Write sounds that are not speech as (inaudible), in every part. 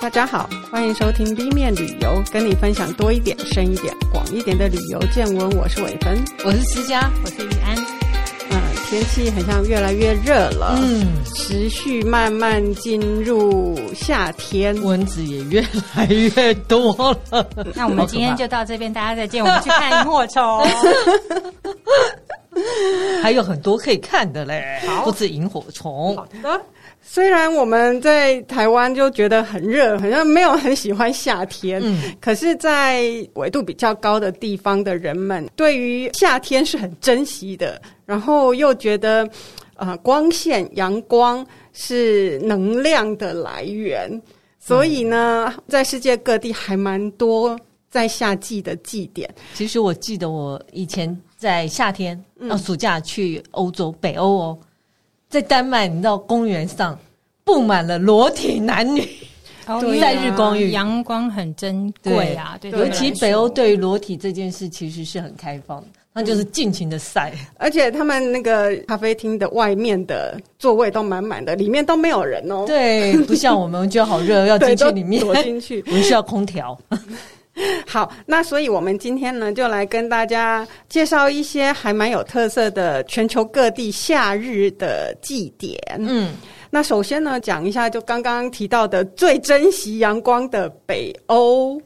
大家好，欢迎收听 B 面旅游，跟你分享多一点、深一点、广一点的旅游见闻。我是伟芬，我是思佳，我是玉安。嗯，天气好像越来越热了，嗯，持续慢慢进入夏天，蚊子也越来越多了。那我们今天就到这边，大家再见。我们去看萤火虫，(laughs) 还有很多可以看的嘞，不止萤火虫。好的。虽然我们在台湾就觉得很热，好像没有很喜欢夏天，嗯，可是，在纬度比较高的地方的人们，对于夏天是很珍惜的，然后又觉得，呃，光线、阳光是能量的来源，所以呢，在世界各地还蛮多在夏季的祭典。其实我记得我以前在夏天，嗯，暑假去欧洲，北欧哦。在丹麦，你知道公园上布满了裸体男女，(laughs) 在日光浴，阳光很珍贵啊。对，尤其北欧对于裸体这件事其实是很开放的，那就是尽情的晒。而且他们那个咖啡厅的外面的座位都满满的，里面都没有人哦。对，不像我们觉得好热，要进去里面躲进去，(laughs) 我们需要空调。(laughs) 好，那所以我们今天呢，就来跟大家介绍一些还蛮有特色的全球各地夏日的祭典。嗯，那首先呢，讲一下就刚刚提到的最珍惜阳光的北欧。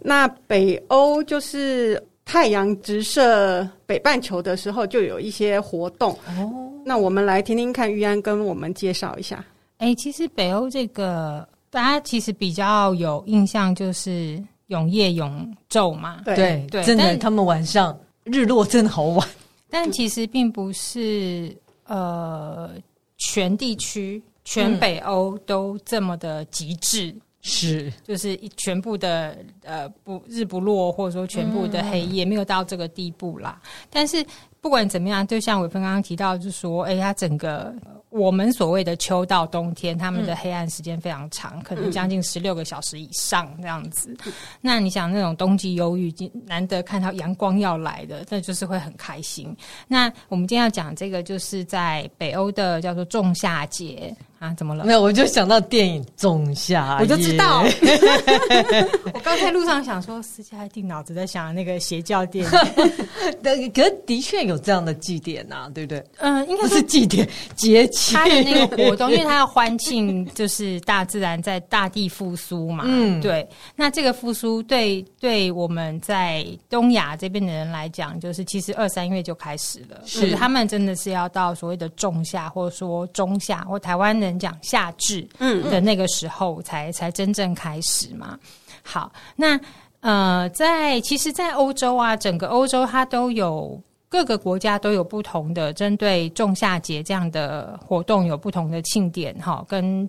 那北欧就是太阳直射北半球的时候，就有一些活动。哦，那我们来听听看，玉安跟我们介绍一下。哎，其实北欧这个大家其实比较有印象就是。永夜永昼嘛，对。对，对真的，他们晚上日落真的好晚。但其实并不是呃，全地区全北欧都这么的极致，是就是全部的呃不日不落，或者说全部的黑夜，没有到这个地步啦。嗯、但是不管怎么样，就像伟芬刚刚提到，就是说，哎，它整个。我们所谓的秋到冬天，他们的黑暗时间非常长，嗯、可能将近十六个小时以上这样子。嗯、(laughs) 那你想，那种冬季忧郁，难得看到阳光要来的，那就是会很开心。那我们今天要讲这个，就是在北欧的叫做仲夏节。啊，怎么了？没有，我就想到电影《仲夏》，我就知道。(laughs) 我刚才路上想说，司机还定脑子在想那个邪教电影。(laughs) 对，可是的确有这样的祭典呐、啊，对不对？嗯，应该是祭典节气。他的那个活动，因为他要欢庆，就是大自然在大地复苏嘛。嗯，对。那这个复苏，对对我们在东亚这边的人来讲，就是其实二三月就开始了，是他们真的是要到所谓的仲夏，或者说中夏，或台湾的。讲夏至，嗯的那个时候才、嗯、才真正开始嘛。好，那呃，在其实，在欧洲啊，整个欧洲它都有各个国家都有不同的针对仲夏节这样的活动，有不同的庆典哈，跟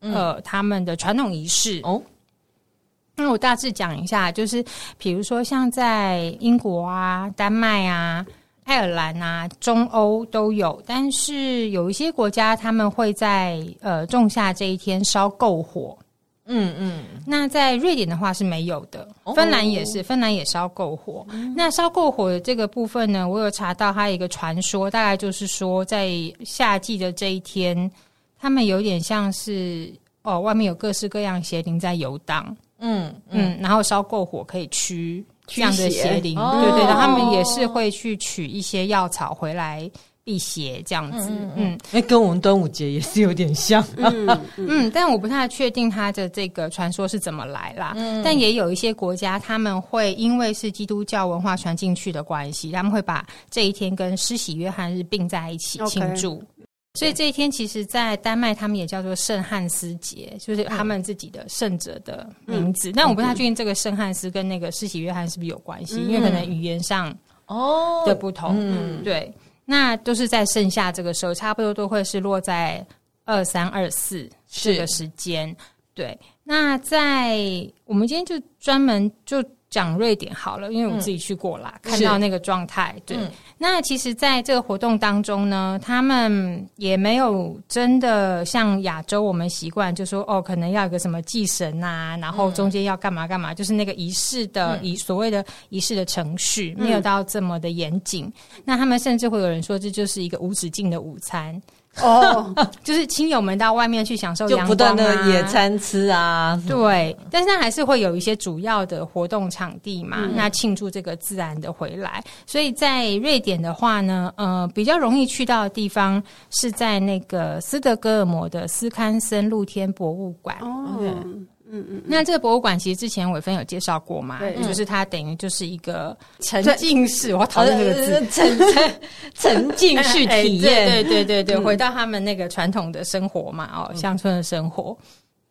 呃他们的传统仪式哦。那我大致讲一下，就是比如说像在英国啊、丹麦啊。爱尔兰啊，中欧都有，但是有一些国家他们会在呃仲夏这一天烧篝火。嗯嗯，那在瑞典的话是没有的，芬兰也是，芬兰也烧篝火。嗯、那烧篝火的这个部分呢，我有查到它有一个传说，大概就是说在夏季的这一天，他们有点像是哦，外面有各式各样邪灵在游荡。嗯嗯，然后烧篝火可以驱。这样的邪灵，哦、对对，他们也是会去取一些药草回来辟邪，这样子。嗯，哎、嗯，跟我们端午节也是有点像。嗯嗯，但我不太确定它的这个传说是怎么来啦。嗯，但也有一些国家，他们会因为是基督教文化传进去的关系，他们会把这一天跟施洗约翰日并在一起庆祝。所以这一天，其实，在丹麦他们也叫做圣汉斯节，就是他们自己的圣者的名字。那、嗯、我不太确定这个圣汉斯跟那个施洗约翰是不是有关系，嗯、因为可能语言上哦的不同。哦嗯、对，那都是在盛夏这个时候，差不多都会是落在二三二四这个时间。对，那在我们今天就专门就。讲瑞典好了，因为我自己去过啦，嗯、看到那个状态。对，嗯、那其实，在这个活动当中呢，他们也没有真的像亚洲我们习惯，就说哦，可能要有个什么祭神啊，然后中间要干嘛干嘛，嗯、就是那个仪式的仪、嗯、所谓的仪式的程序，没有到这么的严谨。嗯、那他们甚至会有人说，这就是一个无止境的午餐。哦，就是亲友们到外面去享受阳光、啊、不断的野餐吃啊，对，但是它还是会有一些主要的活动场地嘛，嗯、那庆祝这个自然的回来。所以在瑞典的话呢，呃，比较容易去到的地方是在那个斯德哥尔摩的斯堪森露天博物馆。哦。嗯嗯，那这个博物馆其实之前伟芬有介绍过嘛，对，就是它等于就是一个沉浸式，我讨厌这个字，沉沉沉浸式体验，(laughs) 对对对对，回到他们那个传统的生活嘛，哦，乡村的生活，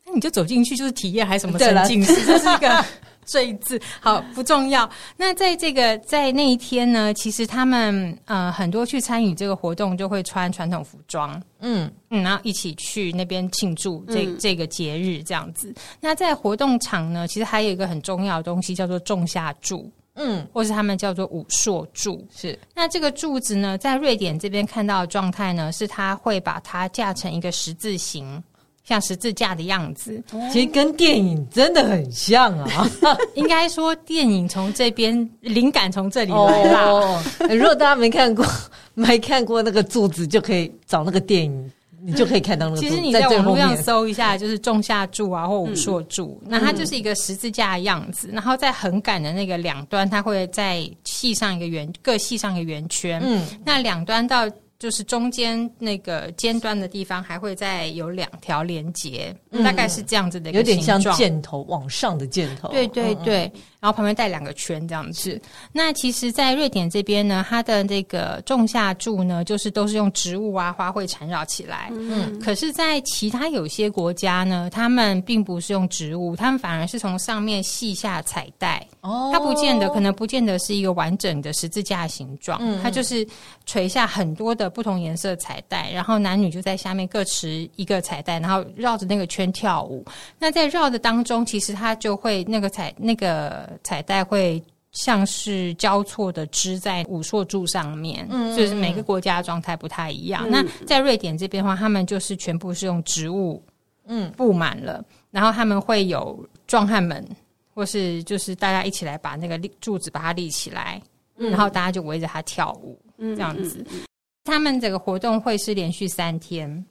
那你就走进去就是体验，还什么沉浸式，这是一个。赘字好不重要。那在这个在那一天呢，其实他们呃很多去参与这个活动，就会穿传统服装，嗯嗯，然后一起去那边庆祝这、嗯、这个节日这样子。那在活动场呢，其实还有一个很重要的东西叫做仲夏柱，嗯，或是他们叫做武硕柱。是那这个柱子呢，在瑞典这边看到的状态呢，是它会把它架成一个十字形。像十字架的样子，其实跟电影真的很像啊。(laughs) 应该说，电影从这边灵感从这里来啦。哦，如果大家没看过，(laughs) 没看过那个柱子，就可以找那个电影，你就可以看到那个。其实你在网络上搜一下，就是仲夏柱啊，或武硕柱，嗯、那它就是一个十字架的样子。然后在横杆的那个两端，它会再系上一个圆，各系上一个圆圈。嗯，那两端到。就是中间那个尖端的地方，还会再有两条连接，嗯、大概是这样子的一个形状，有点像箭头往上的箭头。对对对。然后旁边带两个圈这样子。那其实，在瑞典这边呢，它的这个仲夏柱呢，就是都是用植物啊、花卉缠绕起来。嗯。可是，在其他有些国家呢，他们并不是用植物，他们反而是从上面系下彩带。哦。它不见得，可能不见得是一个完整的十字架形状。嗯。它就是垂下很多的不同颜色彩带，然后男女就在下面各持一个彩带，然后绕着那个圈跳舞。那在绕的当中，其实它就会那个彩那个。彩带会像是交错的织在武硕柱上面，嗯，就是每个国家的状态不太一样。嗯、那在瑞典这边的话，他们就是全部是用植物，嗯，布满了，然后他们会有壮汉们，或是就是大家一起来把那个立柱子把它立起来，嗯、然后大家就围着它跳舞，嗯，这样子。嗯嗯嗯、他们这个活动会是连续三天。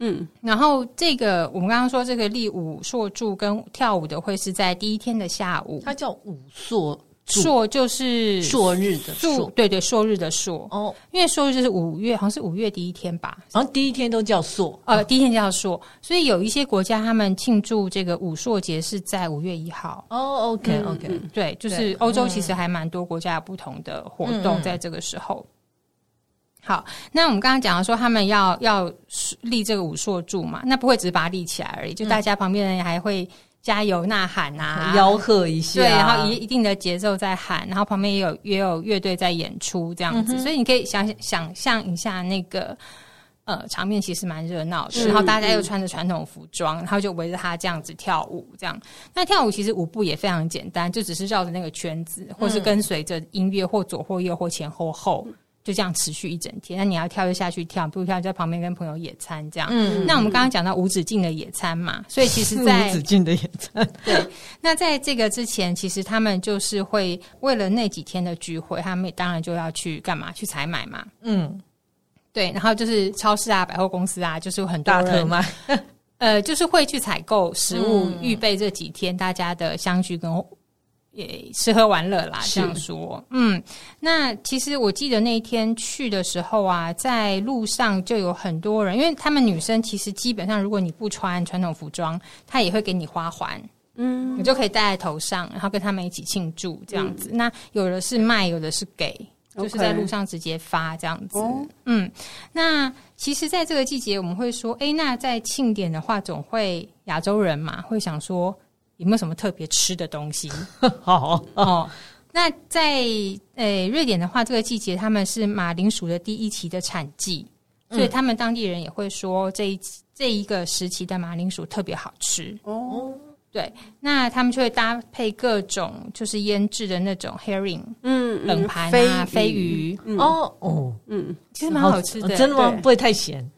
嗯，然后这个我们刚刚说这个立舞硕柱跟跳舞的会是在第一天的下午，它叫舞硕柱，硕就是朔日的朔，对对，朔日的朔。哦，因为朔日就是五月，好像是五月第一天吧，然后第一天都叫朔，呃，第一天叫朔，所以有一些国家他们庆祝这个五朔节是在五月一号。哦，OK OK，对，就是欧洲其实还蛮多国家有不同的活动在这个时候。好，那我们刚刚讲到说他们要要立这个五朔柱嘛，那不会只是把它立起来而已，就大家旁边的人还会加油呐喊啊，吆喝一下，对，然后一一定的节奏在喊，然后旁边也有也有乐队在演出这样子，嗯、所以你可以想想象一下那个呃场面其实蛮热闹的，然后大家又穿着传统服装，然后就围着他这样子跳舞，这样。那跳舞其实舞步也非常简单，就只是绕着那个圈子，或是跟随着音乐或左或右或前或后。就这样持续一整天，那你要跳就下去跳，不跳就在旁边跟朋友野餐这样。嗯，那我们刚刚讲到无止境的野餐嘛，所以其实在，(laughs) 在无止境的野餐，对。那在这个之前，其实他们就是会为了那几天的聚会，他们当然就要去干嘛？去采买嘛。嗯，对。然后就是超市啊、百货公司啊，就是有很多特卖，呃，就是会去采购食物，嗯、预备这几天大家的相聚跟。也吃喝玩乐啦，这样说，嗯，那其实我记得那一天去的时候啊，在路上就有很多人，因为他们女生其实基本上，如果你不穿传统服装，她也会给你花环，嗯，你就可以戴在头上，然后跟他们一起庆祝这样子。嗯、那有的是卖，有的是给，就是在路上直接发这样子。嗯，那其实，在这个季节，我们会说，哎，那在庆典的话，总会亚洲人嘛，会想说。有没有什么特别吃的东西？(laughs) 好哦，那在诶、欸、瑞典的话，这个季节他们是马铃薯的第一期的产季，嗯、所以他们当地人也会说这一这一个时期的马铃薯特别好吃哦。对，那他们就会搭配各种就是腌制的那种 herring，嗯，冷盘啊，飞鱼，哦哦，嗯，其实蛮好吃的，真的吗？不会太咸？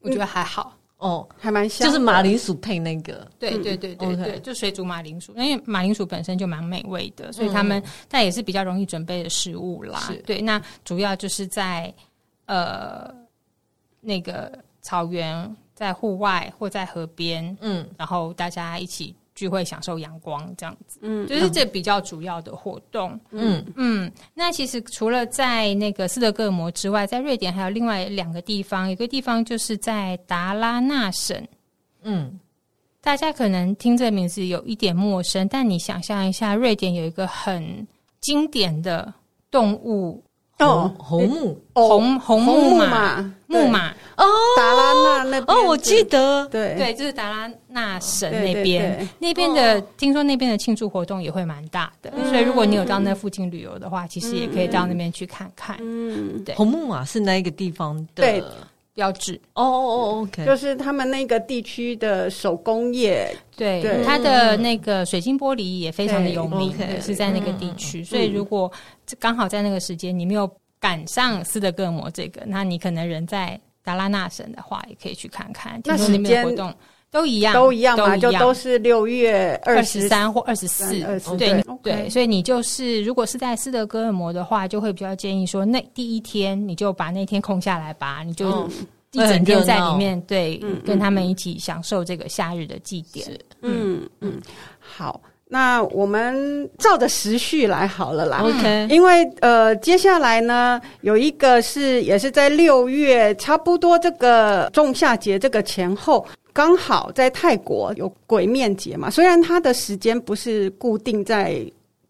我觉得还好。哦，还蛮香，就是马铃薯配那个，对对对对对，就水煮马铃薯，因为马铃薯本身就蛮美味的，所以他们但也是比较容易准备的食物啦。对，那主要就是在呃那个草原，在户外或在河边，嗯，然后大家一起聚会，享受阳光，这样子，嗯，就是这比较主要的活动，嗯嗯。那其实除了在那个斯德哥尔摩之外，在瑞典还有另外两个地方，一个地方就是在达拉纳省，嗯，大家可能听这个名字有一点陌生，但你想象一下，瑞典有一个很经典的动物。哦，红木，红红木马，木马。哦，达拉纳那边哦，我记得，对。对，就是达拉纳省那边，那边的听说那边的庆祝活动也会蛮大的，所以如果你有到那附近旅游的话，其实也可以到那边去看看。嗯，对，红木马是那一个地方的标志哦哦哦，OK，就是他们那个地区的手工业，对，它的那个水晶玻璃也非常的有名，是在那个地区，所以如果。刚好在那个时间，你没有赶上斯德哥尔摩这个，那你可能人在达拉纳省的话，也可以去看看。那时间活动都一样，都一样嘛，就都是六月二十三或二十四。对对，所以你就是如果是在斯德哥尔摩的话，就会比较建议说，那第一天你就把那天空下来吧，你就一整天在里面，对，跟他们一起享受这个夏日的祭典。嗯嗯，好。那我们照着时序来好了啦，OK。因为呃，接下来呢，有一个是也是在六月，差不多这个仲夏节这个前后，刚好在泰国有鬼面节嘛。虽然它的时间不是固定在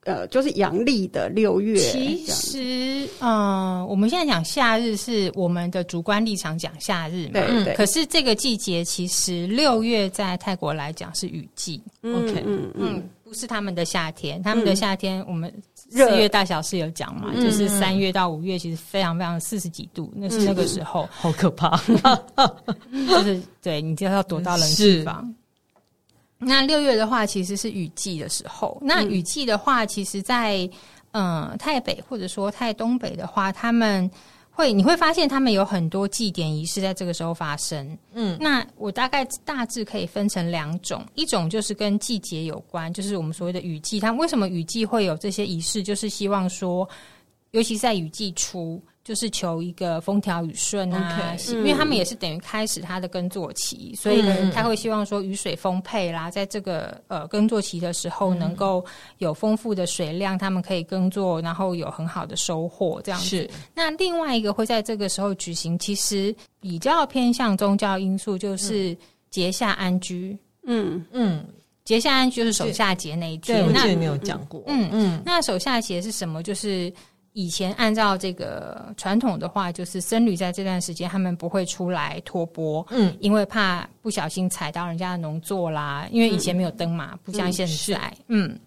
呃，就是阳历的六月。其实，嗯、呃，我们现在讲夏日是我们的主观立场讲夏日嘛，对对。可是这个季节其实六月在泰国来讲是雨季，OK，嗯嗯。嗯不是他们的夏天，他们的夏天，我们四月大小是有讲嘛，嗯、就是三月到五月，其实非常非常四十几度，嗯、那是那个时候，(laughs) 好可怕，(laughs) 就是对你就要躲到冷气房。那六月的话，其实是雨季的时候。那雨季的话，其实在嗯、呃、泰北或者说太东北的话，他们。会，你会发现他们有很多祭典仪式在这个时候发生。嗯，那我大概大致可以分成两种，一种就是跟季节有关，就是我们所谓的雨季。他们为什么雨季会有这些仪式？就是希望说，尤其是在雨季初。就是求一个风调雨顺啊，Okay, 因为他们也是等于开始他的耕作期，嗯、所以他会希望说雨水丰沛啦，在这个呃耕作期的时候能够有丰富的水量，他们可以耕作，然后有很好的收获这样子。是那另外一个会在这个时候举行，其实比较偏向宗教因素，就是节下安居。嗯嗯，节下安居就是守夏节那一句。对，那我没有讲过。嗯嗯，那守夏节是什么？就是。以前按照这个传统的话，就是僧侣在这段时间他们不会出来托钵，嗯，因为怕不小心踩到人家的农作啦。因为以前没有灯嘛，嗯、不像现在，嗯，嗯。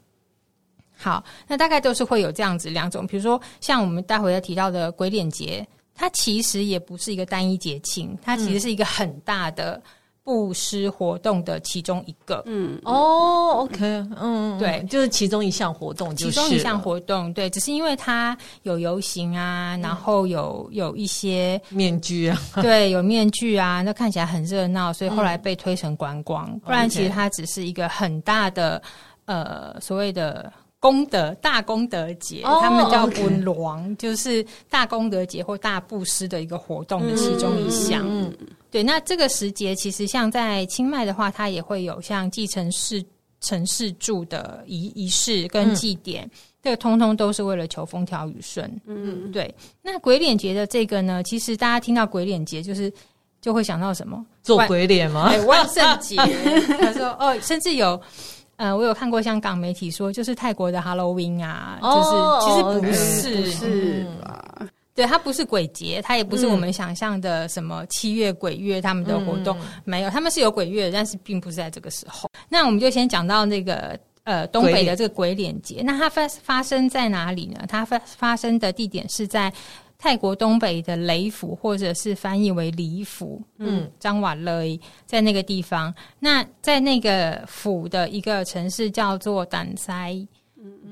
好，那大概都是会有这样子两种，比如说像我们待会要提到的鬼脸节，它其实也不是一个单一节庆，它其实是一个很大的。布施活动的其中一个，嗯，哦，OK，嗯，对，就是其中一项活动，其中一项活动，对，只是因为它有游行啊，然后有有一些面具啊，(laughs) 对，有面具啊，那看起来很热闹，所以后来被推成观光，不然其实它只是一个很大的呃所谓的功德大功德节，他们叫温王，就是大功德节或大布施的一个活动的其中一项。嗯。对，那这个时节其实像在清迈的话，它也会有像继承事承事住的仪仪式跟祭典，嗯、这个通通都是为了求风调雨顺。嗯，对。那鬼脸节的这个呢，其实大家听到鬼脸节，就是就会想到什么？做鬼脸吗？对，万圣 (laughs) 节。他说哦，甚至有呃，我有看过香港媒体说，就是泰国的 Halloween 啊，就是、哦、其实不是，不是吧？嗯对，它不是鬼节，它也不是我们想象的什么七月鬼月他们的活动，嗯、没有，他们是有鬼月，但是并不是在这个时候。那我们就先讲到那个呃东北的这个鬼脸节，那它发发生在哪里呢？它发发生的地点是在泰国东北的雷府，或者是翻译为里府，嗯，张瓦勒在那个地方。那在那个府的一个城市叫做丹塞，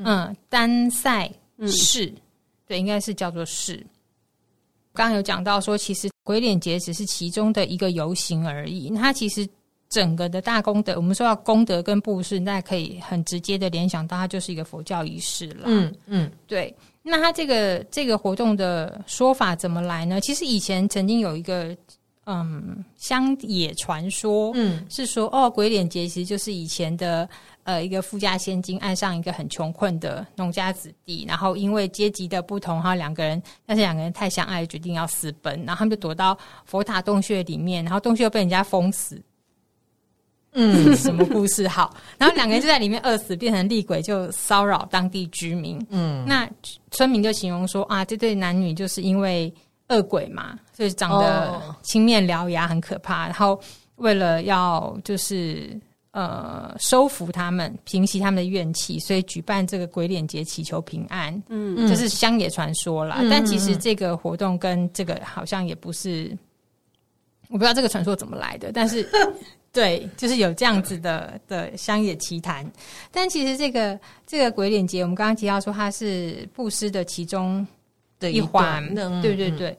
嗯，丹塞市。嗯对，应该是叫做市。刚刚有讲到说，其实鬼脸节只是其中的一个游行而已。它其实整个的大功德，我们说到功德跟布施，大家可以很直接的联想到，它就是一个佛教仪式了。嗯嗯，对。那它这个这个活动的说法怎么来呢？其实以前曾经有一个嗯乡野传说，嗯，是说哦，鬼脸节其实就是以前的呃一个富家千金爱上一个很穷困的农家子弟，然后因为阶级的不同，哈，两个人但是两个人太相爱，决定要私奔，然后他们就躲到佛塔洞穴里面，然后洞穴又被人家封死。嗯，什么故事好？然后两个人就在里面饿死，变成厉鬼，就骚扰当地居民。嗯，那村民就形容说啊，这对男女就是因为恶鬼嘛，所以长得青面獠牙，很可怕。然后为了要就是呃收服他们，平息他们的怨气，所以举办这个鬼脸节，祈求平安。嗯，这是乡野传说啦。但其实这个活动跟这个好像也不是，我不知道这个传说怎么来的，(laughs) 但是。对，就是有这样子的的乡野奇谈，但其实这个这个鬼脸节，我们刚刚提到说它是布施的其中的一环，一对对对。嗯、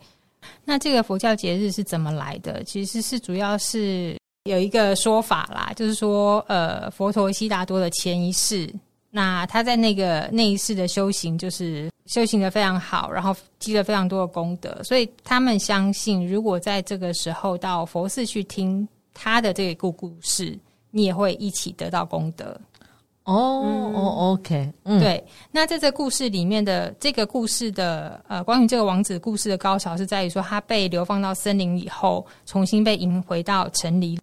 那这个佛教节日是怎么来的？其实是主要是有一个说法啦，就是说，呃，佛陀悉达多的前一世，那他在那个那一世的修行，就是修行的非常好，然后积了非常多的功德，所以他们相信，如果在这个时候到佛寺去听。他的这个故故事，你也会一起得到功德哦哦，OK，嗯，对。那在这故事里面的这个故事的呃，关于这个王子故事的高潮是在于说，他被流放到森林以后，重新被迎回到城里，嗯、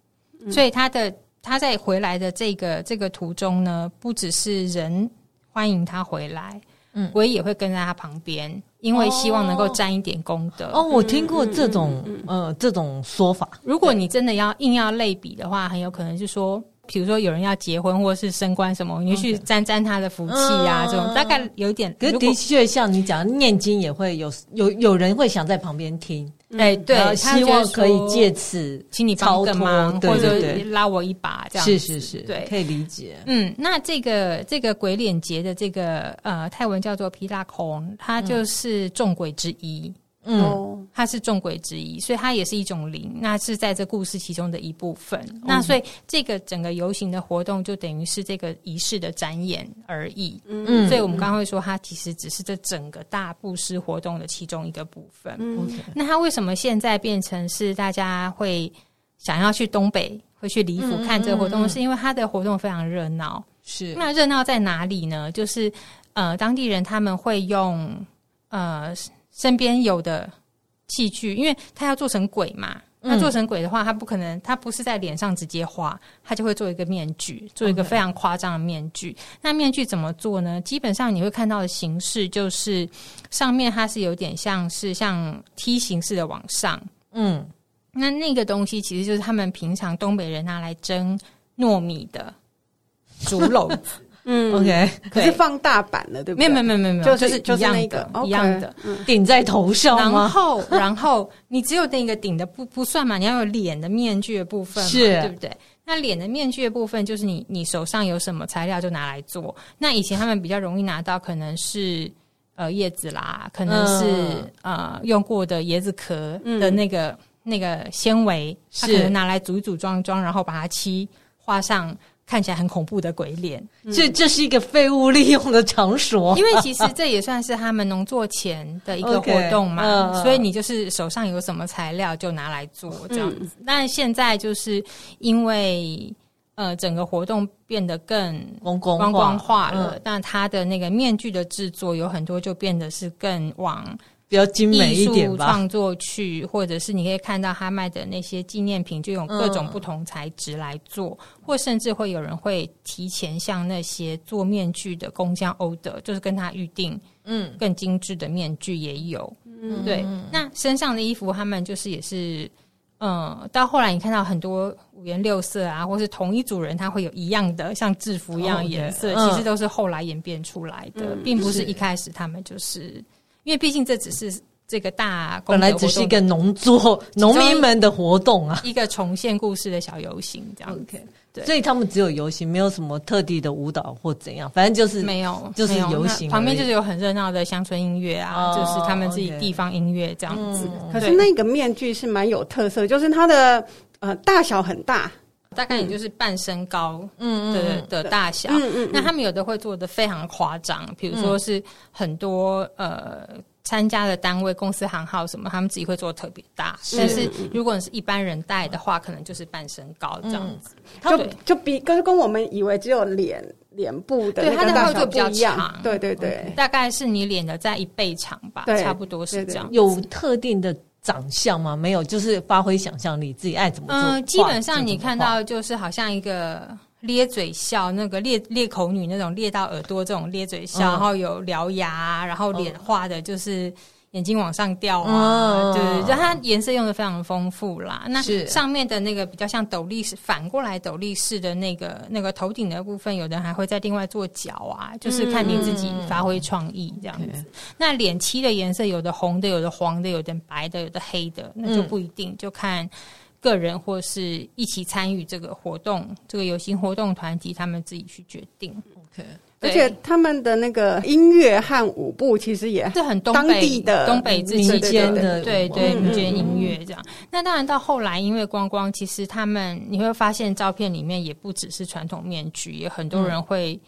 所以他的他在回来的这个这个途中呢，不只是人欢迎他回来，嗯，鬼也会跟在他旁边。因为希望能够沾一点功德哦，我听过这种呃这种说法。如果你真的要硬要类比的话，很有可能是说，比如说有人要结婚或是升官什么，你去沾沾他的福气啊，这种大概有一点。可是的确像你讲，念经也会有有有人会想在旁边听。哎，对，希望可以借此请你帮个忙，或者拉我一把，这样是是是，对，可以理解。嗯，那这个这个鬼脸节的这个呃泰文叫做皮拉孔，它就是众鬼之一。嗯，它是众鬼之一，所以它也是一种灵，那是在这故事其中的一部分。嗯、那所以这个整个游行的活动就等于是这个仪式的展演而已。嗯，所以我们刚刚会说，它其实只是这整个大布施活动的其中一个部分。嗯，那它为什么现在变成是大家会想要去东北，会去李府看这个活动？嗯嗯嗯、是因为它的活动非常热闹。是，那热闹在哪里呢？就是呃，当地人他们会用呃。身边有的器具，因为他要做成鬼嘛，他做成鬼的话，他不可能，他不是在脸上直接画，他就会做一个面具，做一个非常夸张的面具。那面具怎么做呢？基本上你会看到的形式就是上面它是有点像是像梯形式的往上，嗯，那那个东西其实就是他们平常东北人拿来蒸糯米的 (laughs) 竹篓子。嗯，OK，可是放大版的，对不对？没有，没有，没有，没有，就是就是那个一样的，顶在头上。然后，然后你只有那个顶的不不算嘛，你要有脸的面具的部分嘛，对不对？那脸的面具的部分，就是你你手上有什么材料就拿来做。那以前他们比较容易拿到，可能是呃叶子啦，可能是呃用过的椰子壳的那个那个纤维，他可能拿来组一组装装，然后把它漆画上。看起来很恐怖的鬼脸，这这是一个废物利用的场所。因为其实这也算是他们农作前的一个活动嘛，okay, uh, 所以你就是手上有什么材料就拿来做这样子。嗯、但现在就是因为呃整个活动变得更光光化了，嗯、但它的那个面具的制作有很多就变得是更往。比较精美一点吧，创作去，或者是你可以看到他卖的那些纪念品，就用各种不同材质来做，嗯、或甚至会有人会提前向那些做面具的工匠 order，就是跟他预定，嗯，更精致的面具也有，嗯，对。那身上的衣服，他们就是也是，嗯，到后来你看到很多五颜六色啊，或是同一组人他会有一样的像制服一样的颜色，其实都是后来演变出来的，嗯、并不是。一开始他们就是。因为毕竟这只是这个大本来只是一个农作农民们的活动啊，一个重现故事的小游行这样。OK，对，所以他们只有游行，没有什么特地的舞蹈或怎样，反正就是没有，就是游行。旁边就是有很热闹的乡村音乐啊，就是他们自己地方音乐这样子。可是那个面具是蛮有特色，就是它的呃大小很大。大概也就是半身高，嗯的的大小，嗯嗯。那他们有的会做的非常夸张，比如说是很多呃参加的单位、公司行号什么，他们自己会做特别大。但是如果你是一般人戴的话，可能就是半身高这样子。就就比跟跟我们以为只有脸脸部的，对它的大小就比较长。对对对，大概是你脸的在一倍长吧，差不多是这样。有特定的长相吗？没有，就是发挥想象力，自己爱怎么做。嗯，基本上你看到就是好像一个。咧嘴笑，那个裂裂口女那种裂到耳朵这种咧嘴笑，嗯、然后有獠牙，然后脸画的就是眼睛往上掉啊，对、嗯，就它颜色用的非常丰富啦。那上面的那个比较像斗笠式，反过来斗笠式的那个那个头顶的部分，有的人还会再另外做角啊，就是看你自己发挥创意这样子。嗯、那脸漆的颜色，有的红的，有的黄的，有的白的，有的黑的，那就不一定，嗯、就看。个人或是一起参与这个活动，这个游行活动团体他们自己去决定。OK，而且他们的那个音乐和舞步其实也是很当地的东北之间的，对对民间音乐这样。那当然到后来，因为光光，其实他们你会发现照片里面也不只是传统面具，也很多人会、嗯、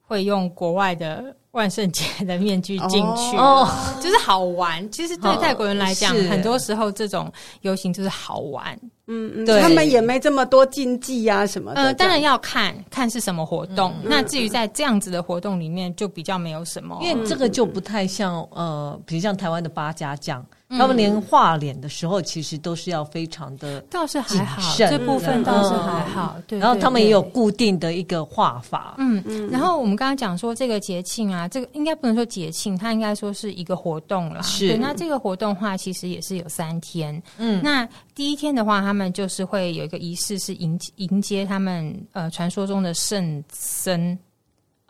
会用国外的。万圣节的面具进去，哦，就是好玩。其实对泰国人来讲，很多时候这种游行就是好玩。嗯嗯，对，他们也没这么多禁忌啊什么的。呃，当然要看看是什么活动。那至于在这样子的活动里面，就比较没有什么，因为这个就不太像呃，比如像台湾的八家将。他们连画脸的时候，其实都是要非常的，倒是还好，这部分倒是还好。对，然后他们也有固定的一个画法。嗯嗯。然后我们刚刚讲说这个节庆啊，这个应该不能说节庆，它应该说是一个活动啦。是。那这个活动的话，其实也是有三天。嗯。那第一天的话，他们就是会有一个仪式，是迎迎接他们呃传说中的圣僧。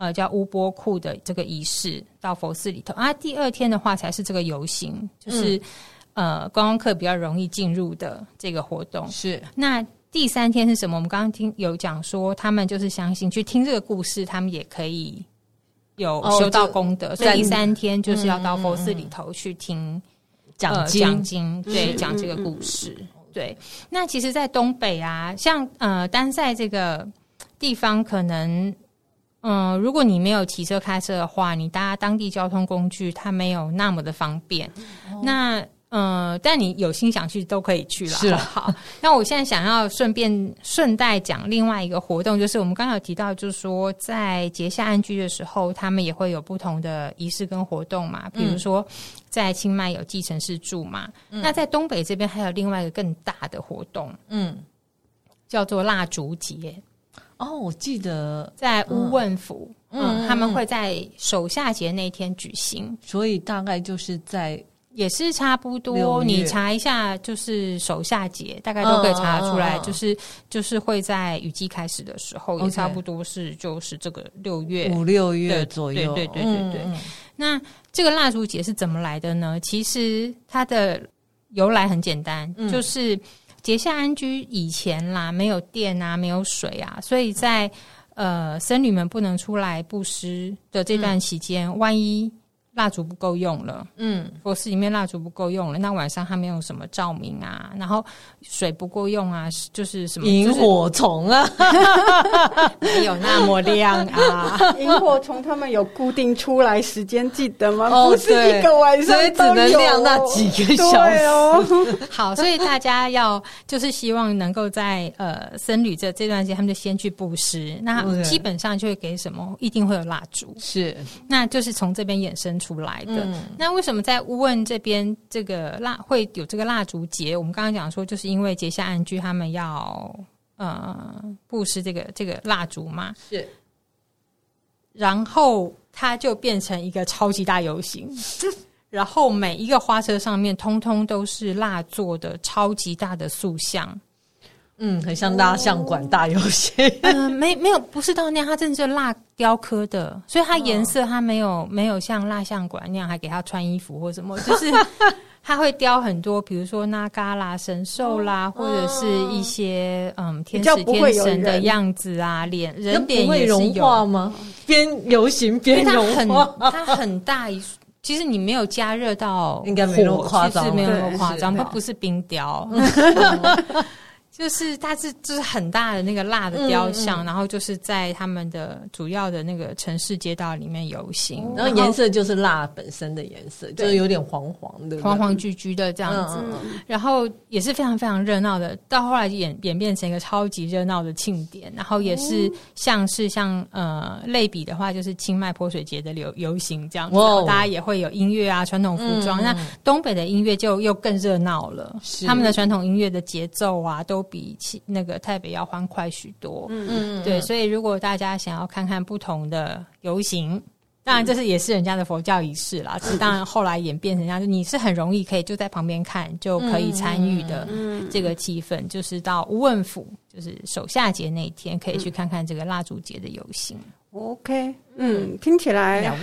呃，叫乌波库的这个仪式到佛寺里头啊。第二天的话才是这个游行，就是、嗯、呃观光客比较容易进入的这个活动。是。那第三天是什么？我们刚刚听有讲说，他们就是相信去听这个故事，他们也可以有修到功德。哦、所以第三天就是要到佛寺里头去听讲经，讲经对，讲这个故事。嗯、对。那其实，在东北啊，像呃丹寨这个地方，可能。嗯，如果你没有骑车开车的话，你搭当地交通工具，它没有那么的方便。哦、那嗯，但你有心想去都可以去了。是好，好。那我现在想要顺便顺带讲另外一个活动，就是我们刚刚有提到，就是说在结下安居的时候，他们也会有不同的仪式跟活动嘛。比如说在清迈有继承式住嘛，嗯、那在东北这边还有另外一个更大的活动，嗯，叫做蜡烛节。哦，我记得在乌汶府，嗯，嗯，他们会在首夏节那天举行，所以大概就是在也是差不多，你查一下，就是守夏节，大概都可以查得出来，就是就是会在雨季开始的时候，也差不多是就是这个六月五六月左右，对对对对对。那这个蜡烛节是怎么来的呢？其实它的由来很简单，就是。结下安居以前啦，没有电啊，没有水啊，所以在呃僧侣们不能出来布施的这段期间，嗯、万一。蜡烛不够用了，嗯，佛寺里面蜡烛不够用了，那晚上他们用什么照明啊？然后水不够用啊，就是什么萤火虫啊，(laughs) 没有那么亮啊。(laughs) 萤火虫他们有固定出来时间，记得吗？不是一个晚上，所以只能亮那几个小时哦。(laughs) 好，所以大家要就是希望能够在呃僧侣这这段时间，他们就先去布施，那基本上就会给什么，一定会有蜡烛，是，那就是从这边衍生出来的。嗯、那为什么在乌汶这边这个蜡会有这个蜡烛节？我们刚刚讲说，就是因为结下安居他们要呃布施这个这个蜡烛嘛，是。然后它就变成一个超级大游行，(laughs) 然后每一个花车上面通通都是蜡做的超级大的塑像。嗯，很像蜡像馆大游戏。嗯、(laughs) 呃，没没有，不是到那样，它真的是蜡雕刻的，所以它颜色它没有 (laughs) 没有像蜡像馆那样还给它穿衣服或什么，就是 (laughs) 它会雕很多，比如说那嘎啦神兽啦，或者是一些嗯天使天神的样子啊，脸人脸也是有融化吗？边游行边融化，它很它很大一，其实你没有加热到，应该没那么夸张，没有那么夸张，它不是冰雕。就是它是就是很大的那个蜡的雕像，嗯嗯、然后就是在他们的主要的那个城市街道里面游行，然后颜色就是蜡本身的颜色，就是有点黄黄的、黄黄橘橘的这样子，然后也是非常非常热闹的。到后来演演变成一个超级热闹的庆典，然后也是像是像呃类比的话，就是清迈泼水节的游游行这样子，哦、大家也会有音乐啊、传统服装。嗯、那东北的音乐就又更热闹了，是。他们的传统音乐的节奏啊都。比起那个台北要欢快许多，嗯嗯，对，所以如果大家想要看看不同的游行，当然这是也是人家的佛教仪式啦。当然后来演变成这样，就你是很容易可以就在旁边看就可以参与的这个气氛，嗯、就是到吴问府，就是首夏节那一天可以去看看这个蜡烛节的游行。OK，嗯，听起来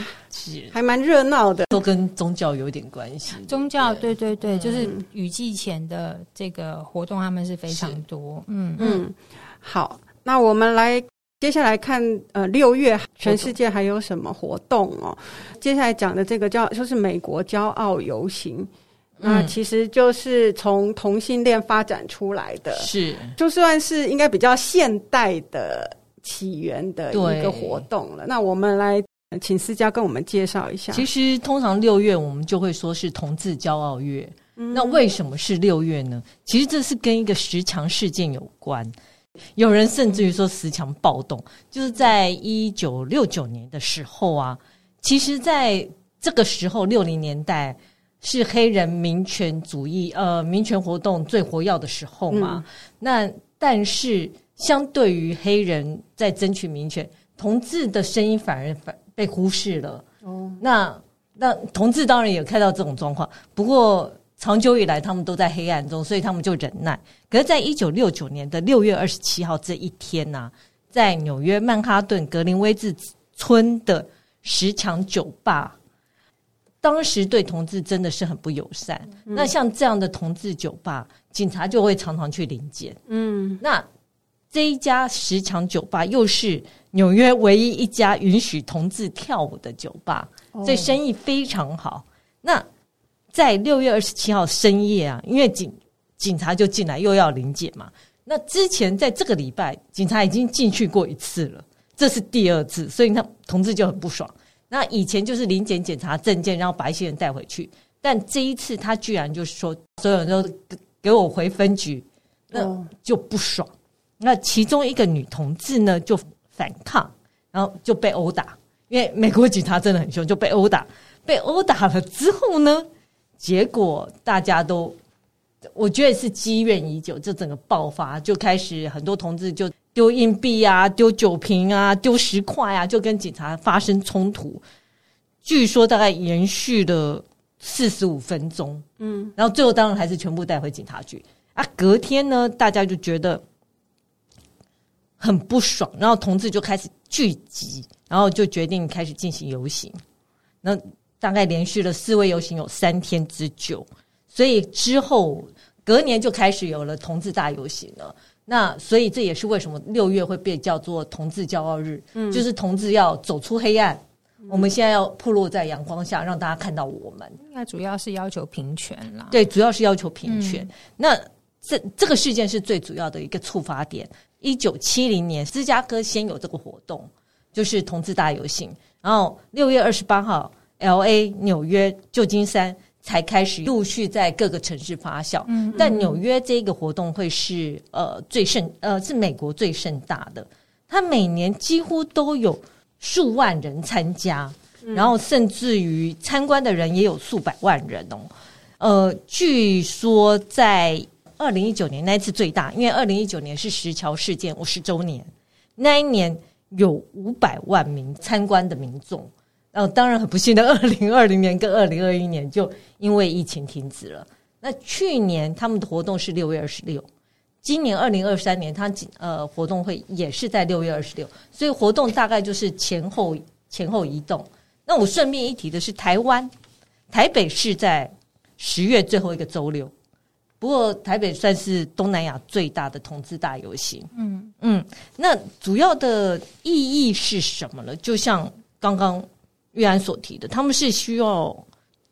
还蛮热闹的，都跟宗教有点关系。宗教，对。对对，就是雨季前的这个活动，他们是非常多。嗯。嗯，好，那我们来接下来看，呃，六月全世界还有什么活动哦？接下来讲的这个叫就是美国骄傲游行，那其实就是从同性恋发展出来的，是。就算是应该比较现代的。起源的一个活动了，那我们来请思佳跟我们介绍一下。其实通常六月我们就会说是同志骄傲月，嗯、那为什么是六月呢？其实这是跟一个十强事件有关。有人甚至于说十强暴动，就是在一九六九年的时候啊。其实在这个时候，六零年代是黑人民权主义呃民权活动最活跃的时候嘛。嗯、那但是。相对于黑人在争取民权，同志的声音反而反被忽视了。哦，那那同志当然也看到这种状况，不过长久以来他们都在黑暗中，所以他们就忍耐。可是，在一九六九年的六月二十七号这一天呢、啊，在纽约曼哈顿格林威治村的十强酒吧，当时对同志真的是很不友善。嗯、那像这样的同志酒吧，警察就会常常去临检。嗯，那。这一家十强酒吧又是纽约唯一一家允许同志跳舞的酒吧，所以生意非常好。那在六月二十七号深夜啊，因为警警察就进来又要临检嘛。那之前在这个礼拜，警察已经进去过一次了，这是第二次，所以他同志就很不爽。那以前就是临检检查证件，然后把一些人带回去，但这一次他居然就是说，所有人都给我回分局，那就不爽。那其中一个女同志呢，就反抗，然后就被殴打。因为美国警察真的很凶，就被殴打。被殴打了之后呢，结果大家都，我觉得是积怨已久，就整个爆发，就开始很多同志就丢硬币啊、丢酒瓶啊、丢石块啊，就跟警察发生冲突。据说大概延续了四十五分钟，嗯，然后最后当然还是全部带回警察局。啊，隔天呢，大家就觉得。很不爽，然后同志就开始聚集，然后就决定开始进行游行。那大概连续了四位游行有三天之久，所以之后隔年就开始有了同志大游行了。那所以这也是为什么六月会被叫做同志骄傲日，嗯，就是同志要走出黑暗，嗯，我们现在要暴露在阳光下，让大家看到我们。那主要是要求平权啦，对，主要是要求平权。嗯，那这这个事件是最主要的一个触发点。一九七零年，芝加哥先有这个活动，就是同志大游行。然后六月二十八号，L A、纽约、旧金山才开始陆续在各个城市发酵。嗯，但纽约这个活动会是呃最盛呃是美国最盛大的，它每年几乎都有数万人参加，然后甚至于参观的人也有数百万人哦。呃，据说在。二零一九年那一次最大，因为二零一九年是石桥事件五十周年，那一年有五百万名参观的民众。然后当然很不幸的，二零二零年跟二零二一年就因为疫情停止了。那去年他们的活动是六月二十六，今年二零二三年他呃活动会也是在六月二十六，所以活动大概就是前后前后移动。那我顺便一提的是，台湾台北是在十月最后一个周六。不过台北算是东南亚最大的同志大游行，嗯。嗯，那主要的意义是什么呢？就像刚刚玉安所提的，他们是需要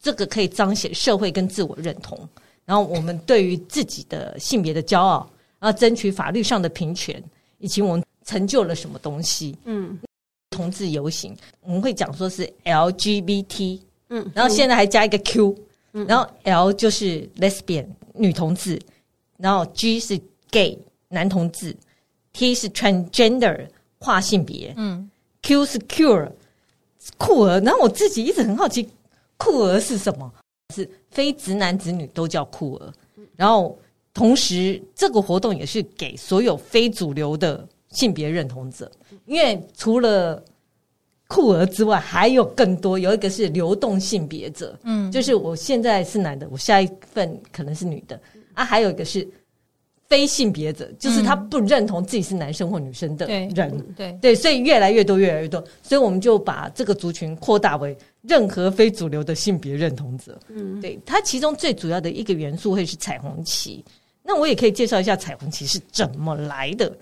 这个可以彰显社会跟自我认同，然后我们对于自己的性别的骄傲，然后争取法律上的平权，以及我们成就了什么东西。嗯，同志游行我们会讲说是 LGBT，嗯，然后现在还加一个 Q，嗯，然后 L 就是 lesbian 女同志，然后 G 是 gay 男同志，T 是 transgender 跨性别，嗯，Q 是 cure 酷儿，然后我自己一直很好奇酷儿是什么，是非直男直女都叫酷儿，然后。同时，这个活动也是给所有非主流的性别认同者，因为除了酷儿之外，还有更多。有一个是流动性别者，嗯，就是我现在是男的，我下一份可能是女的啊。还有一个是非性别者，就是他不认同自己是男生或女生的人，对对对，所以越来越多，越来越多。所以我们就把这个族群扩大为任何非主流的性别认同者。嗯，对，它其中最主要的一个元素会是彩虹旗。那我也可以介绍一下彩虹旗是怎么来的。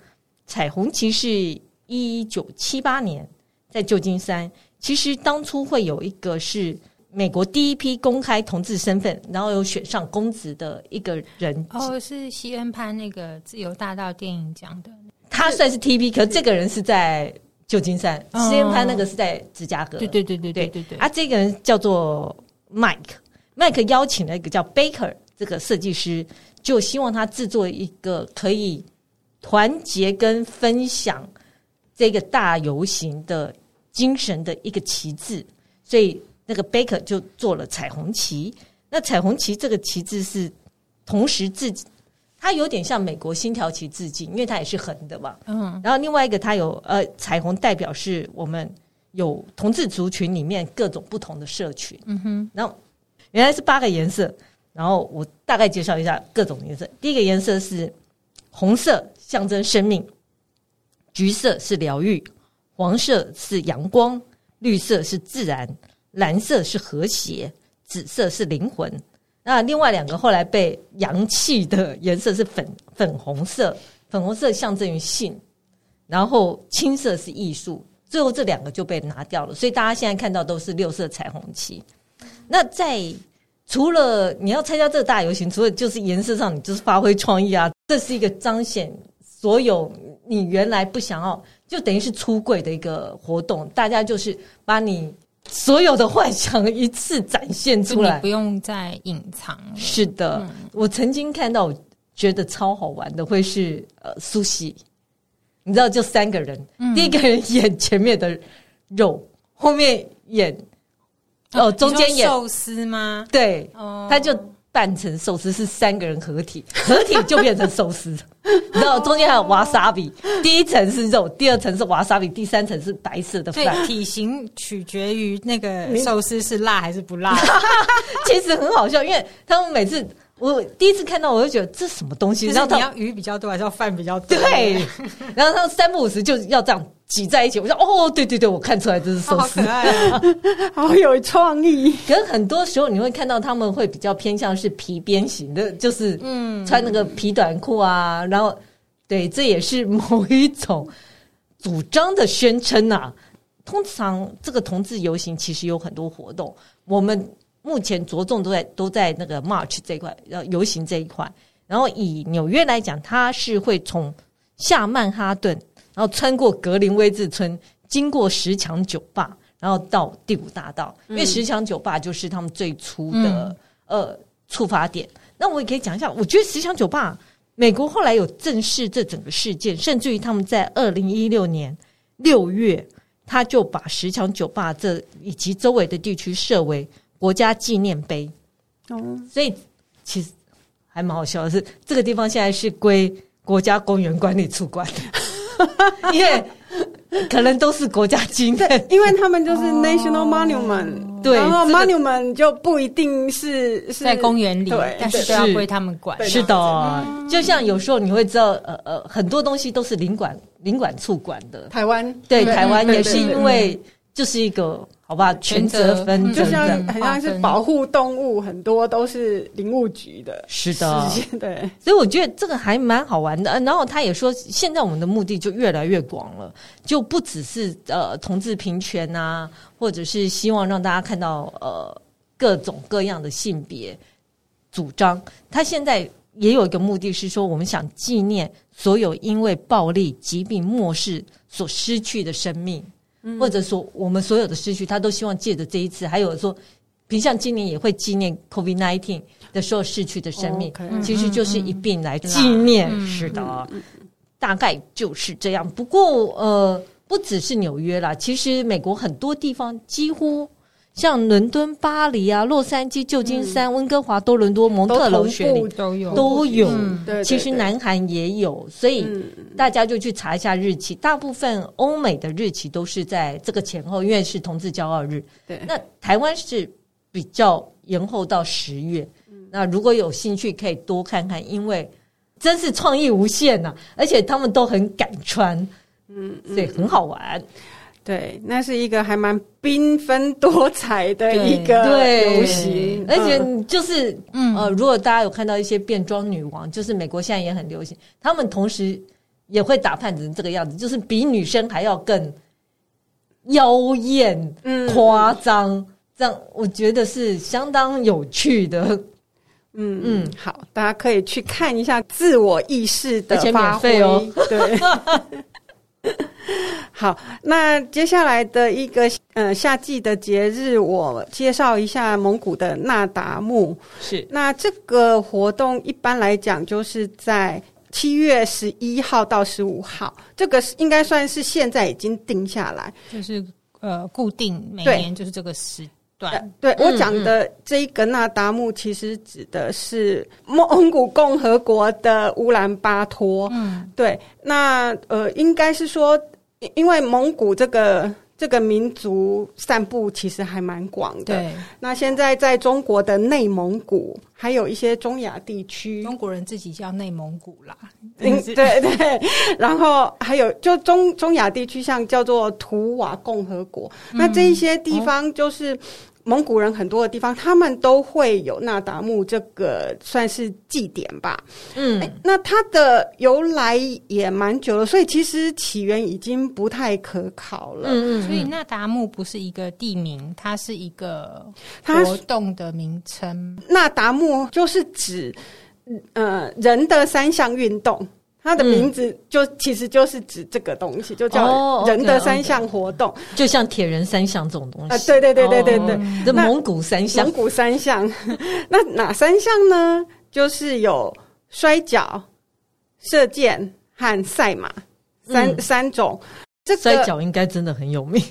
彩虹旗是一九七八年在旧金山，其实当初会有一个是美国第一批公开同志身份，然后有选上公职的一个人。哦，是西恩潘那个自由大道电影奖的，他算是 TP，可是这个人是在旧金山，哦、西恩潘那个是在芝加哥。对对对对对对对。啊，这个人叫做 Mike，Mike 邀请了一个叫 Baker 这个设计师。就希望他制作一个可以团结跟分享这个大游行的精神的一个旗帜，所以那个 Baker 就做了彩虹旗。那彩虹旗这个旗帜是同时致敬，它有点像美国星条旗致敬，因为它也是横的嘛。嗯。然后另外一个，它有呃彩虹代表是我们有同志族群里面各种不同的社群。嗯哼。然后原来是八个颜色。然后我大概介绍一下各种颜色。第一个颜色是红色，象征生命；橘色是疗愈；黄色是阳光；绿色是自然；蓝色是和谐；紫色是灵魂。那另外两个后来被扬弃的颜色是粉粉红色，粉红色象征于性；然后青色是艺术。最后这两个就被拿掉了，所以大家现在看到都是六色彩虹旗。那在除了你要参加这个大游行，除了就是颜色上，你就是发挥创意啊，这是一个彰显所有你原来不想要，就等于是出柜的一个活动。大家就是把你所有的幻想一次展现出来，不用再隐藏。是的，嗯、我曾经看到，我觉得超好玩的，会是呃苏西，你知道，就三个人，嗯、第一个人演前面的肉，后面演。哦，中间演寿司吗？对，哦，他就扮成寿司，是三个人合体，(laughs) 合体就变成寿司。你知道中间还有瓦萨比，第一层是肉，第二层是瓦萨比，第三层是白色的饭。体型取决于那个寿司是辣还是不辣。(laughs) 其实很好笑，因为他们每次。我第一次看到，我就觉得这什么东西？然后你要鱼比较多，还是要饭比较多？对。然后他们三不五时就要这样挤在一起。我说：“哦，对对对，我看出来这是寿司，好可爱啊，(laughs) 好有创意。”可是很多时候你会看到他们会比较偏向是皮鞭型的，就是嗯，穿那个皮短裤啊。然后，对，这也是某一种主张的宣称啊。通常这个同志游行其实有很多活动，我们。目前着重都在都在那个 March 这一块，然后游行这一块。然后以纽约来讲，它是会从下曼哈顿，然后穿过格林威治村，经过石墙酒吧，然后到第五大道。因为石墙酒吧就是他们最初的、嗯、呃出发点。那我也可以讲一下，我觉得石墙酒吧，美国后来有正视这整个事件，甚至于他们在二零一六年六月，他就把石墙酒吧这以及周围的地区设为。国家纪念碑，哦，所以其实还蛮好笑的是，这个地方现在是归国家公园管理处管的，(laughs) 因为可能都是国家经费，因为他们就是 national monument，哦、对，然后 monument 就不一定是是在公园里，但是都要归他们管。是的，嗯、就像有时候你会知道，呃呃，很多东西都是领馆领管处管的。台湾，对台湾也是因为就是一个。好吧，权责分就像很像是保护动物，很多都是林务局的。是的，对，所以我觉得这个还蛮好玩的。然后他也说，现在我们的目的就越来越广了，就不只是呃同志平权啊，或者是希望让大家看到呃各种各样的性别主张。他现在也有一个目的是说，我们想纪念所有因为暴力、疾病、漠视所失去的生命，嗯、或者说我们所有的失去，他都希望借着这一次，还有说，比如像今年也会纪念 COVID-19 的时候逝去的生命，其实就是一并来纪念。嗯、是的，嗯、大概就是这样。不过呃，不只是纽约啦，其实美国很多地方几乎。像伦敦、巴黎啊、洛杉矶、旧金山、温哥华、多伦多、蒙特娄雪梨都有都有。其实南韩也有，所以大家就去查一下日期。大部分欧美的日期都是在这个前后，因为是同志骄傲日。对，那台湾是比较延后到十月。那如果有兴趣，可以多看看，因为真是创意无限呐，而且他们都很敢穿，嗯，所以很好玩。对，那是一个还蛮缤纷多彩的一个游行，而且就是，嗯。呃，如果大家有看到一些变装女王，就是美国现在也很流行，他们同时也会打扮成这个样子，就是比女生还要更妖艳、夸张，这样我觉得是相当有趣的。嗯。嗯，好，大家可以去看一下自我意识的发挥，而且免费哦，对。(laughs) 好，那接下来的一个呃夏季的节日，我介绍一下蒙古的那达慕。是，那这个活动一般来讲就是在七月十一号到十五号，这个是应该算是现在已经定下来，就是呃固定每年就是这个时段。对，对、嗯、我讲的这一个那达慕，其实指的是 (laughs) 蒙古共和国的乌兰巴托。嗯，对，那呃应该是说。因为蒙古这个这个民族散布其实还蛮广的。对，那现在在中国的内蒙古，还有一些中亚地区，中国人自己叫内蒙古啦。嗯，对 (laughs) 对。(laughs) 然后还有就中中亚地区，像叫做图瓦共和国，嗯、那这一些地方就是。哦蒙古人很多的地方，他们都会有那达慕这个算是祭典吧。嗯，那它的由来也蛮久了，所以其实起源已经不太可考了。嗯，所以那达慕不是一个地名，它是一个活动的名称。那达慕就是指呃人的三项运动。它的名字就其实就是指这个东西，就叫人的三项活动，就像铁人三项这种东西。啊，对对对对对对，这蒙古三项，蒙古三项，(laughs) 那哪三项呢？就是有摔跤、射箭和赛马三三种。这摔跤应该真的很有名。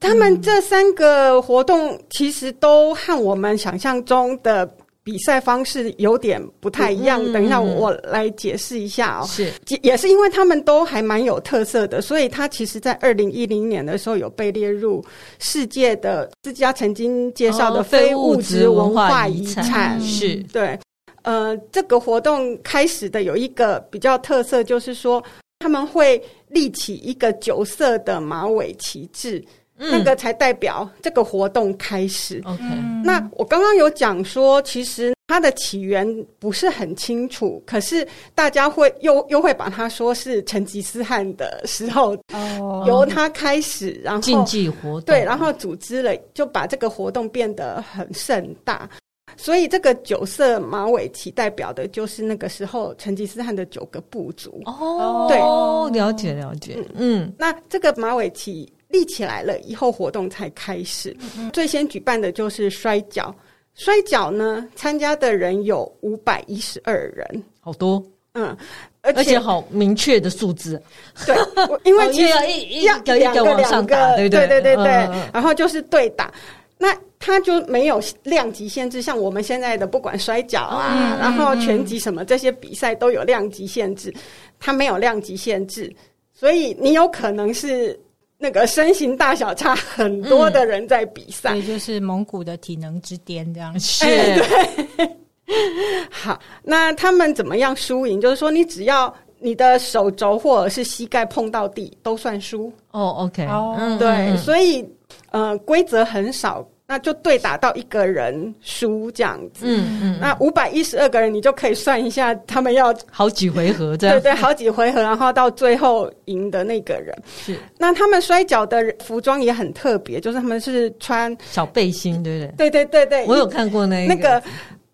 他们这三个活动其实都和我们想象中的。比赛方式有点不太一样，等一下我来解释一下哦。是，也是因为他们都还蛮有特色的，所以它其实，在二零一零年的时候有被列入世界的自家曾经介绍的非物质文化遗产。是对，呃，这个活动开始的有一个比较特色，就是说他们会立起一个九色的马尾旗帜。那个才代表这个活动开始。OK，那我刚刚有讲说，其实它的起源不是很清楚，可是大家会又又会把它说是成吉思汗的时候，oh, 由他开始，然后竞技活动对，然后组织了，就把这个活动变得很盛大。所以这个九色马尾旗代表的就是那个时候成吉思汗的九个部族。哦，对，了解了解。嗯，那这个马尾旗。立起来了以后，活动才开始。最先举办的就是摔跤，摔跤呢，参加的人有五百一十二人，好多。嗯，而且，而且好明确的数字。(laughs) 对，因为其实要一一个两个两个，对对对对对。然后就是对打，那他就没有量级限制，像我们现在的不管摔跤啊，然后拳击什么这些比赛都有量级限制，他没有量级限制，所以你有可能是。那个身形大小差很多的人在比赛，也、嗯、就是蒙古的体能之巅这样。是，对。(laughs) 好，那他们怎么样输赢？就是说，你只要你的手肘或者是膝盖碰到地，都算输。哦，OK，哦，对，嗯、所以呃，规则很少。那就对打到一个人输这样子，嗯嗯，那五百一十二个人，你就可以算一下，他们要好几回合这样，对对，好几回合，然后到最后赢的那个人。是。那他们摔跤的服装也很特别，就是他们是穿小背心，对不对？对对对对，我有看过那那个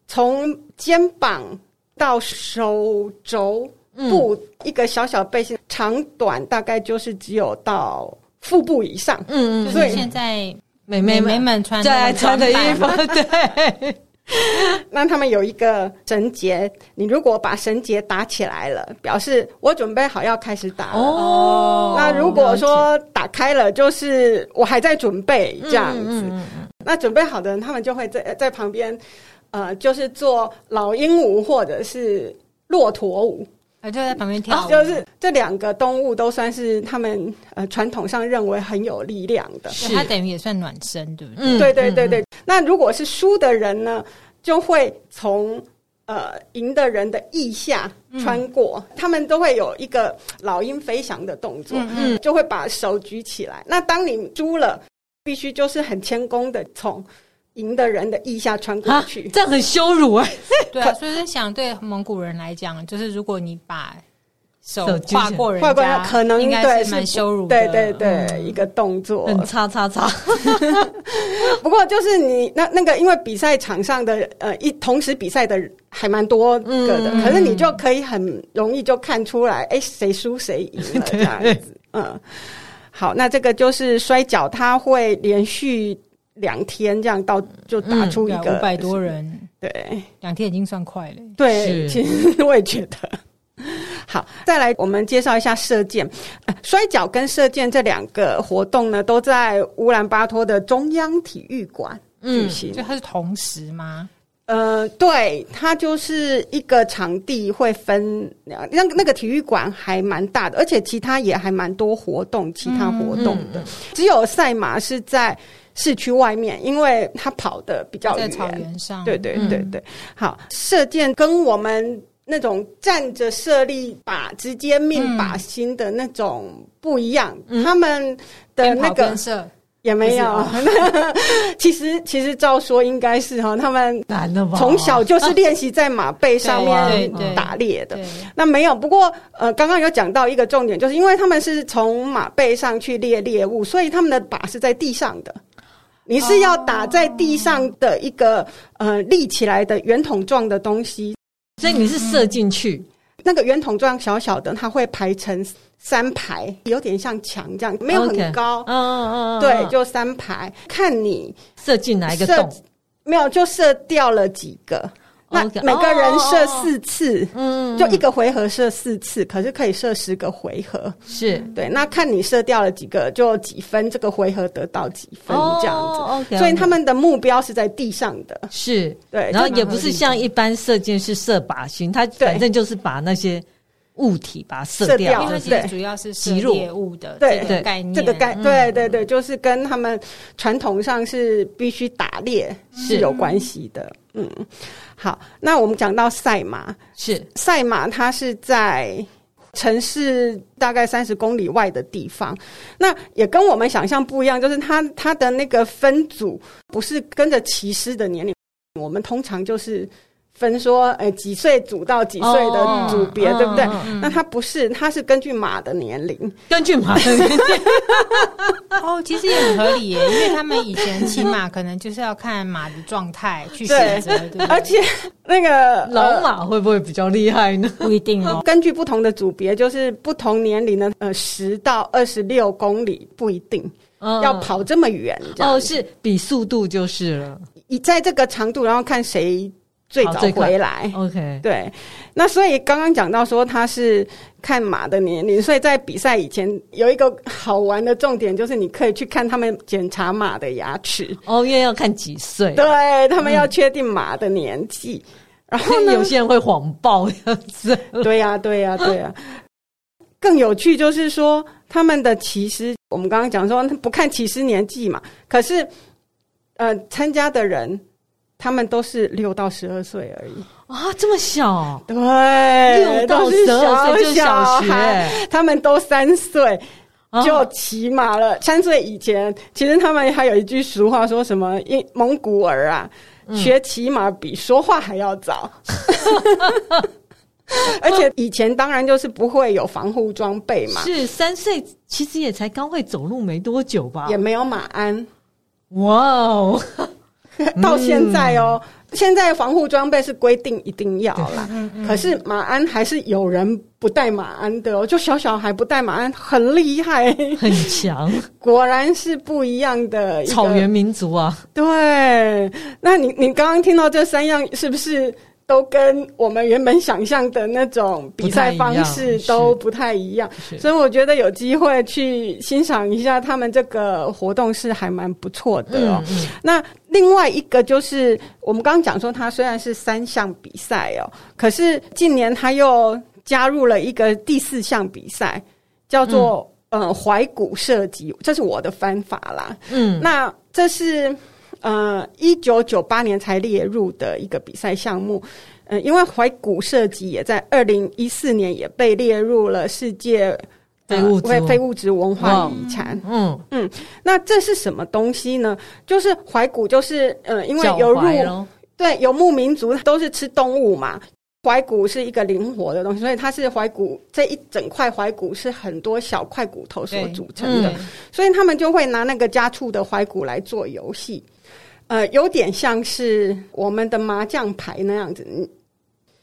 从肩膀到手肘部一个小小背心，嗯、长短大概就是只有到腹部以上。嗯嗯，所以现在美眉们，们穿最爱穿的衣服，(laughs) 对。(laughs) 那他们有一个绳结，你如果把绳结打起来了，表示我准备好要开始打了。哦，那如果说打开了，就是我还在准备这样子。嗯嗯嗯、那准备好的人，他们就会在在旁边，呃，就是做老鹰舞或者是骆驼舞，就在旁边跳。就是这两个动物都算是他们呃传统上认为很有力量的，是它等于也算暖身，对不对？嗯、对对对对。那如果是输的人呢，就会从呃赢的人的腋下穿过，嗯、他们都会有一个老鹰飞翔的动作，嗯，嗯就会把手举起来。那当你输了，必须就是很谦恭的从赢的人的腋下穿过去，这样很羞辱哎、欸。(laughs) 对啊，所以在想，对蒙古人来讲，就是如果你把手跨过人家，可能应该是蛮羞辱的。对对对，嗯、一个动作，很叉叉叉。(laughs) 不过就是你那那个，因为比赛场上的呃一同时比赛的还蛮多个的，嗯、可是你就可以很容易就看出来，哎，谁输谁赢了这样子。(laughs) 嗯，好，那这个就是摔跤，它会连续两天这样到就打出一个五百多人，对，两天已经算快了。对，其实我也觉得。好，再来我们介绍一下射箭。呃，摔跤跟射箭这两个活动呢，都在乌兰巴托的中央体育馆举行。就它是同时吗？呃，对，它就是一个场地会分，那那个体育馆还蛮大的，而且其他也还蛮多活动，其他活动的。嗯嗯、只有赛马是在市区外面，因为它跑的比较远，在草原上。对对对对。嗯、好，射箭跟我们。那种站着射立靶，直接命靶心的那种不一样，嗯、他们的那个也没有。(laughs) 其实其实照说应该是哈，他们从小就是练习在马背上面打猎的。那没有，不过呃，刚刚有讲到一个重点，就是因为他们是从马背上去猎猎物，所以他们的靶是在地上的。你是要打在地上的一个呃立起来的圆筒状的东西。所以你是射进去，嗯、那个圆筒状小小的，它会排成三排，有点像墙这样，没有很高。嗯嗯嗯，对，就三排，看你射进哪一个洞，没有就射掉了几个。那每个人射四次，嗯，(laughs) 就一个回合射四次，可是可以射十个回合，是。对。那看你射掉了几个，就几分，这个回合得到几分这样子，OK。所以他们的目标是在地上的，是。对。然后也不是像一般射箭是射靶心，它反正就是把那些物体把它射掉，因为其实主要是射猎物的这个概念，这个概对对对，就是跟他们传统上是必须打猎是有关系的，嗯。好，那我们讲到赛马，是赛马，它是在城市大概三十公里外的地方。那也跟我们想象不一样，就是它它的那个分组不是跟着骑师的年龄，我们通常就是。分说，哎、欸，几岁组到几岁的组别，oh, 对不对？那它不是，它是根据马的年龄，根据马的年龄。(laughs) 哦，其实也很合理耶，因为他们以前骑马可能就是要看马的状态去选择，对，对对，而且那个老马会不会比较厉害呢？不一定哦。根据不同的组别，就是不同年龄的，呃，十到二十六公里不一定、嗯、要跑这么远。哦，是比速度就是了。你在这个长度，然后看谁。最早回来，OK，对，那所以刚刚讲到说他是看马的年龄，所以在比赛以前有一个好玩的重点，就是你可以去看他们检查马的牙齿。哦，因为要看几岁，对他们要确定马的年纪，嗯、然后 (laughs) 有些人会谎报这样子，对呀、啊，对呀、啊，对呀、啊。更有趣就是说他们的骑师，我们刚刚讲说不看骑师年纪嘛，可是呃，参加的人。他们都是六到十二岁而已啊，这么小？对，六到十二岁就小学，他们都三岁就骑马了。啊、三岁以前，其实他们还有一句俗话，说什么？因蒙古儿啊，嗯、学骑马比说话还要早。(laughs) 而且以前当然就是不会有防护装备嘛。是三岁，其实也才刚会走路没多久吧？也没有马鞍。哇哦！(laughs) 到现在哦，现在防护装备是规定一定要啦，可是马鞍还是有人不戴马鞍的哦，就小小孩不戴马鞍很厉害，很强，(laughs) 果然是不一样的草原民族啊。对，那你你刚刚听到这三样是不是？都跟我们原本想象的那种比赛方式都不太一样，所以我觉得有机会去欣赏一下他们这个活动是还蛮不错的哦。那另外一个就是我们刚刚讲说，它虽然是三项比赛哦，可是近年它又加入了一个第四项比赛，叫做、嗯、呃怀古射击，这是我的翻法啦。嗯，那这是。呃，一九九八年才列入的一个比赛项目，呃，因为怀古设计也在二零一四年也被列入了世界非物质非物质文化遗产。嗯嗯，那这是什么东西呢？就是怀古，就是呃，因为游入对游牧民族都是吃动物嘛，怀古是一个灵活的东西，所以它是怀古这一整块怀古是很多小块骨头所组成的，嗯、所以他们就会拿那个家畜的怀古来做游戏。呃，有点像是我们的麻将牌那样子，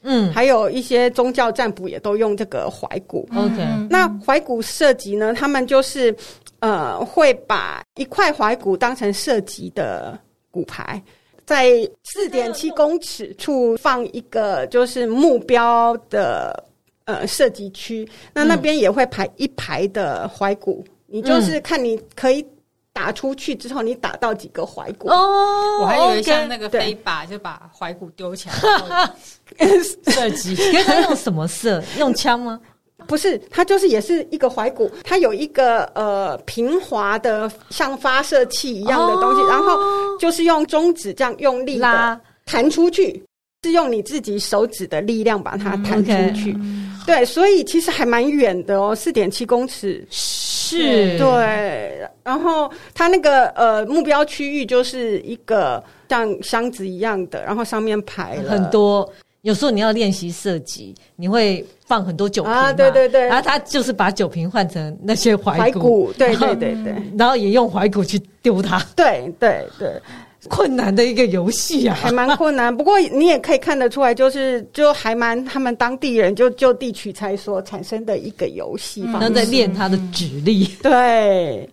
嗯，还有一些宗教占卜也都用这个怀古。OK，那怀古射击呢？他们就是呃，会把一块怀古当成射击的骨牌，在四点七公尺处放一个就是目标的呃射击区，那那边也会排一排的怀古，你就是看你可以。打出去之后，你打到几个怀骨？哦，我还以为像那个飞靶，就把怀骨丢起来 (laughs) 射击。因为他用什么射？用枪吗？不是，它就是也是一个怀古，它有一个呃平滑的像发射器一样的东西，哦、然后就是用中指这样用力拉弹出去，是用你自己手指的力量把它弹出去。嗯 okay、对，所以其实还蛮远的哦，四点七公尺。是对，然后它那个呃目标区域就是一个像箱子一样的，然后上面排了很多。有时候你要练习射击，你会放很多酒瓶啊，对对对，然后他就是把酒瓶换成那些怀古，怀古，对对对对，然后也用怀古去丢它，对对对。困难的一个游戏啊，还蛮困难。不过你也可以看得出来，就是就还蛮他们当地人就就地取材所产生的一个游戏方式，然后在练他的指力。对，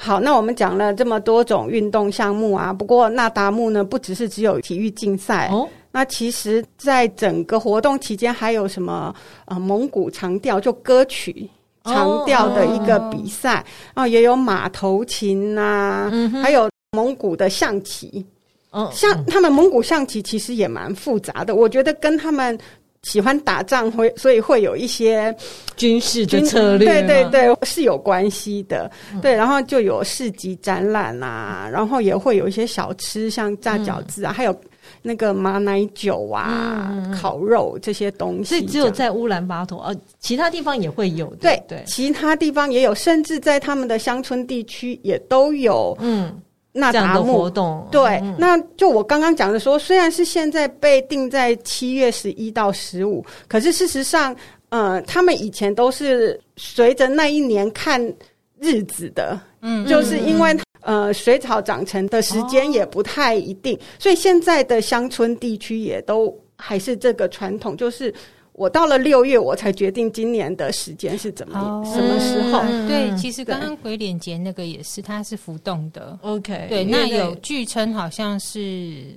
好，那我们讲了这么多种运动项目啊，不过那达慕呢，不只是只有体育竞赛哦。那其实，在整个活动期间，还有什么呃蒙古长调，就歌曲长调的一个比赛哦，也有马头琴呐、啊，嗯、还有。蒙古的象棋，嗯，像他们蒙古象棋其实也蛮复杂的，我觉得跟他们喜欢打仗会，所以会有一些军事的策略，对对对，是有关系的。嗯、对，然后就有市集展览啊，然后也会有一些小吃，像炸饺子啊，嗯、还有那个马奶酒啊、嗯、烤肉这些东西。所以只有在乌兰巴托，呃，其他地方也会有，对对，对其他地方也有，甚至在他们的乡村地区也都有，嗯。那达慕活动对，嗯、那就我刚刚讲的说，虽然是现在被定在七月十一到十五，可是事实上，呃，他们以前都是随着那一年看日子的，嗯，就是因为呃水草长成的时间也不太一定，哦、所以现在的乡村地区也都还是这个传统，就是。我到了六月，我才决定今年的时间是怎么、oh, 什么时候。嗯、对，其实刚刚鬼脸节那个也是，它是浮动的。OK，对，那有据称好像是，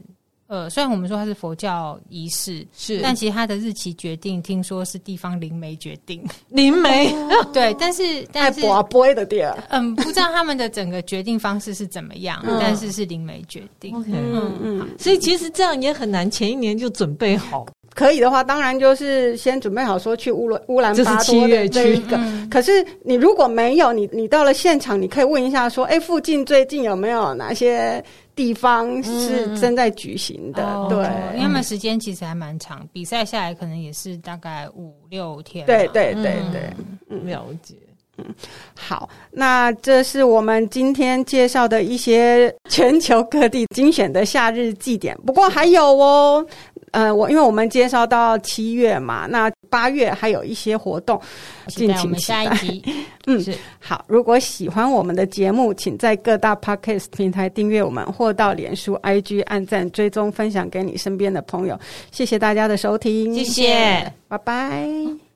呃，虽然我们说它是佛教仪式，是，但其实它的日期决定，听说是地方灵媒决定。灵媒，(laughs) 对，但是但是不会的地儿，嗯，不知道他们的整个决定方式是怎么样，嗯、但是是灵媒决定。OK，嗯嗯，所以其实这样也很难，前一年就准备好。可以的话，当然就是先准备好说去乌兰乌兰巴托的这一个。(laughs) 可是你如果没有，你你到了现场，你可以问一下说，哎，附近最近有没有哪些地方是正在举行的？对，因为他们时间其实还蛮长，比赛下来可能也是大概五六天。对对对对，嗯，了解。嗯，好，那这是我们今天介绍的一些全球各地精选的夏日祭典。不过还有哦。呃，我因为我们介绍到七月嘛，那八月还有一些活动，敬请期待。(laughs) 嗯，好。如果喜欢我们的节目，请在各大 Podcast 平台订阅我们，或到脸书、IG 按赞、追踪、分享给你身边的朋友。谢谢大家的收听，谢谢，拜拜。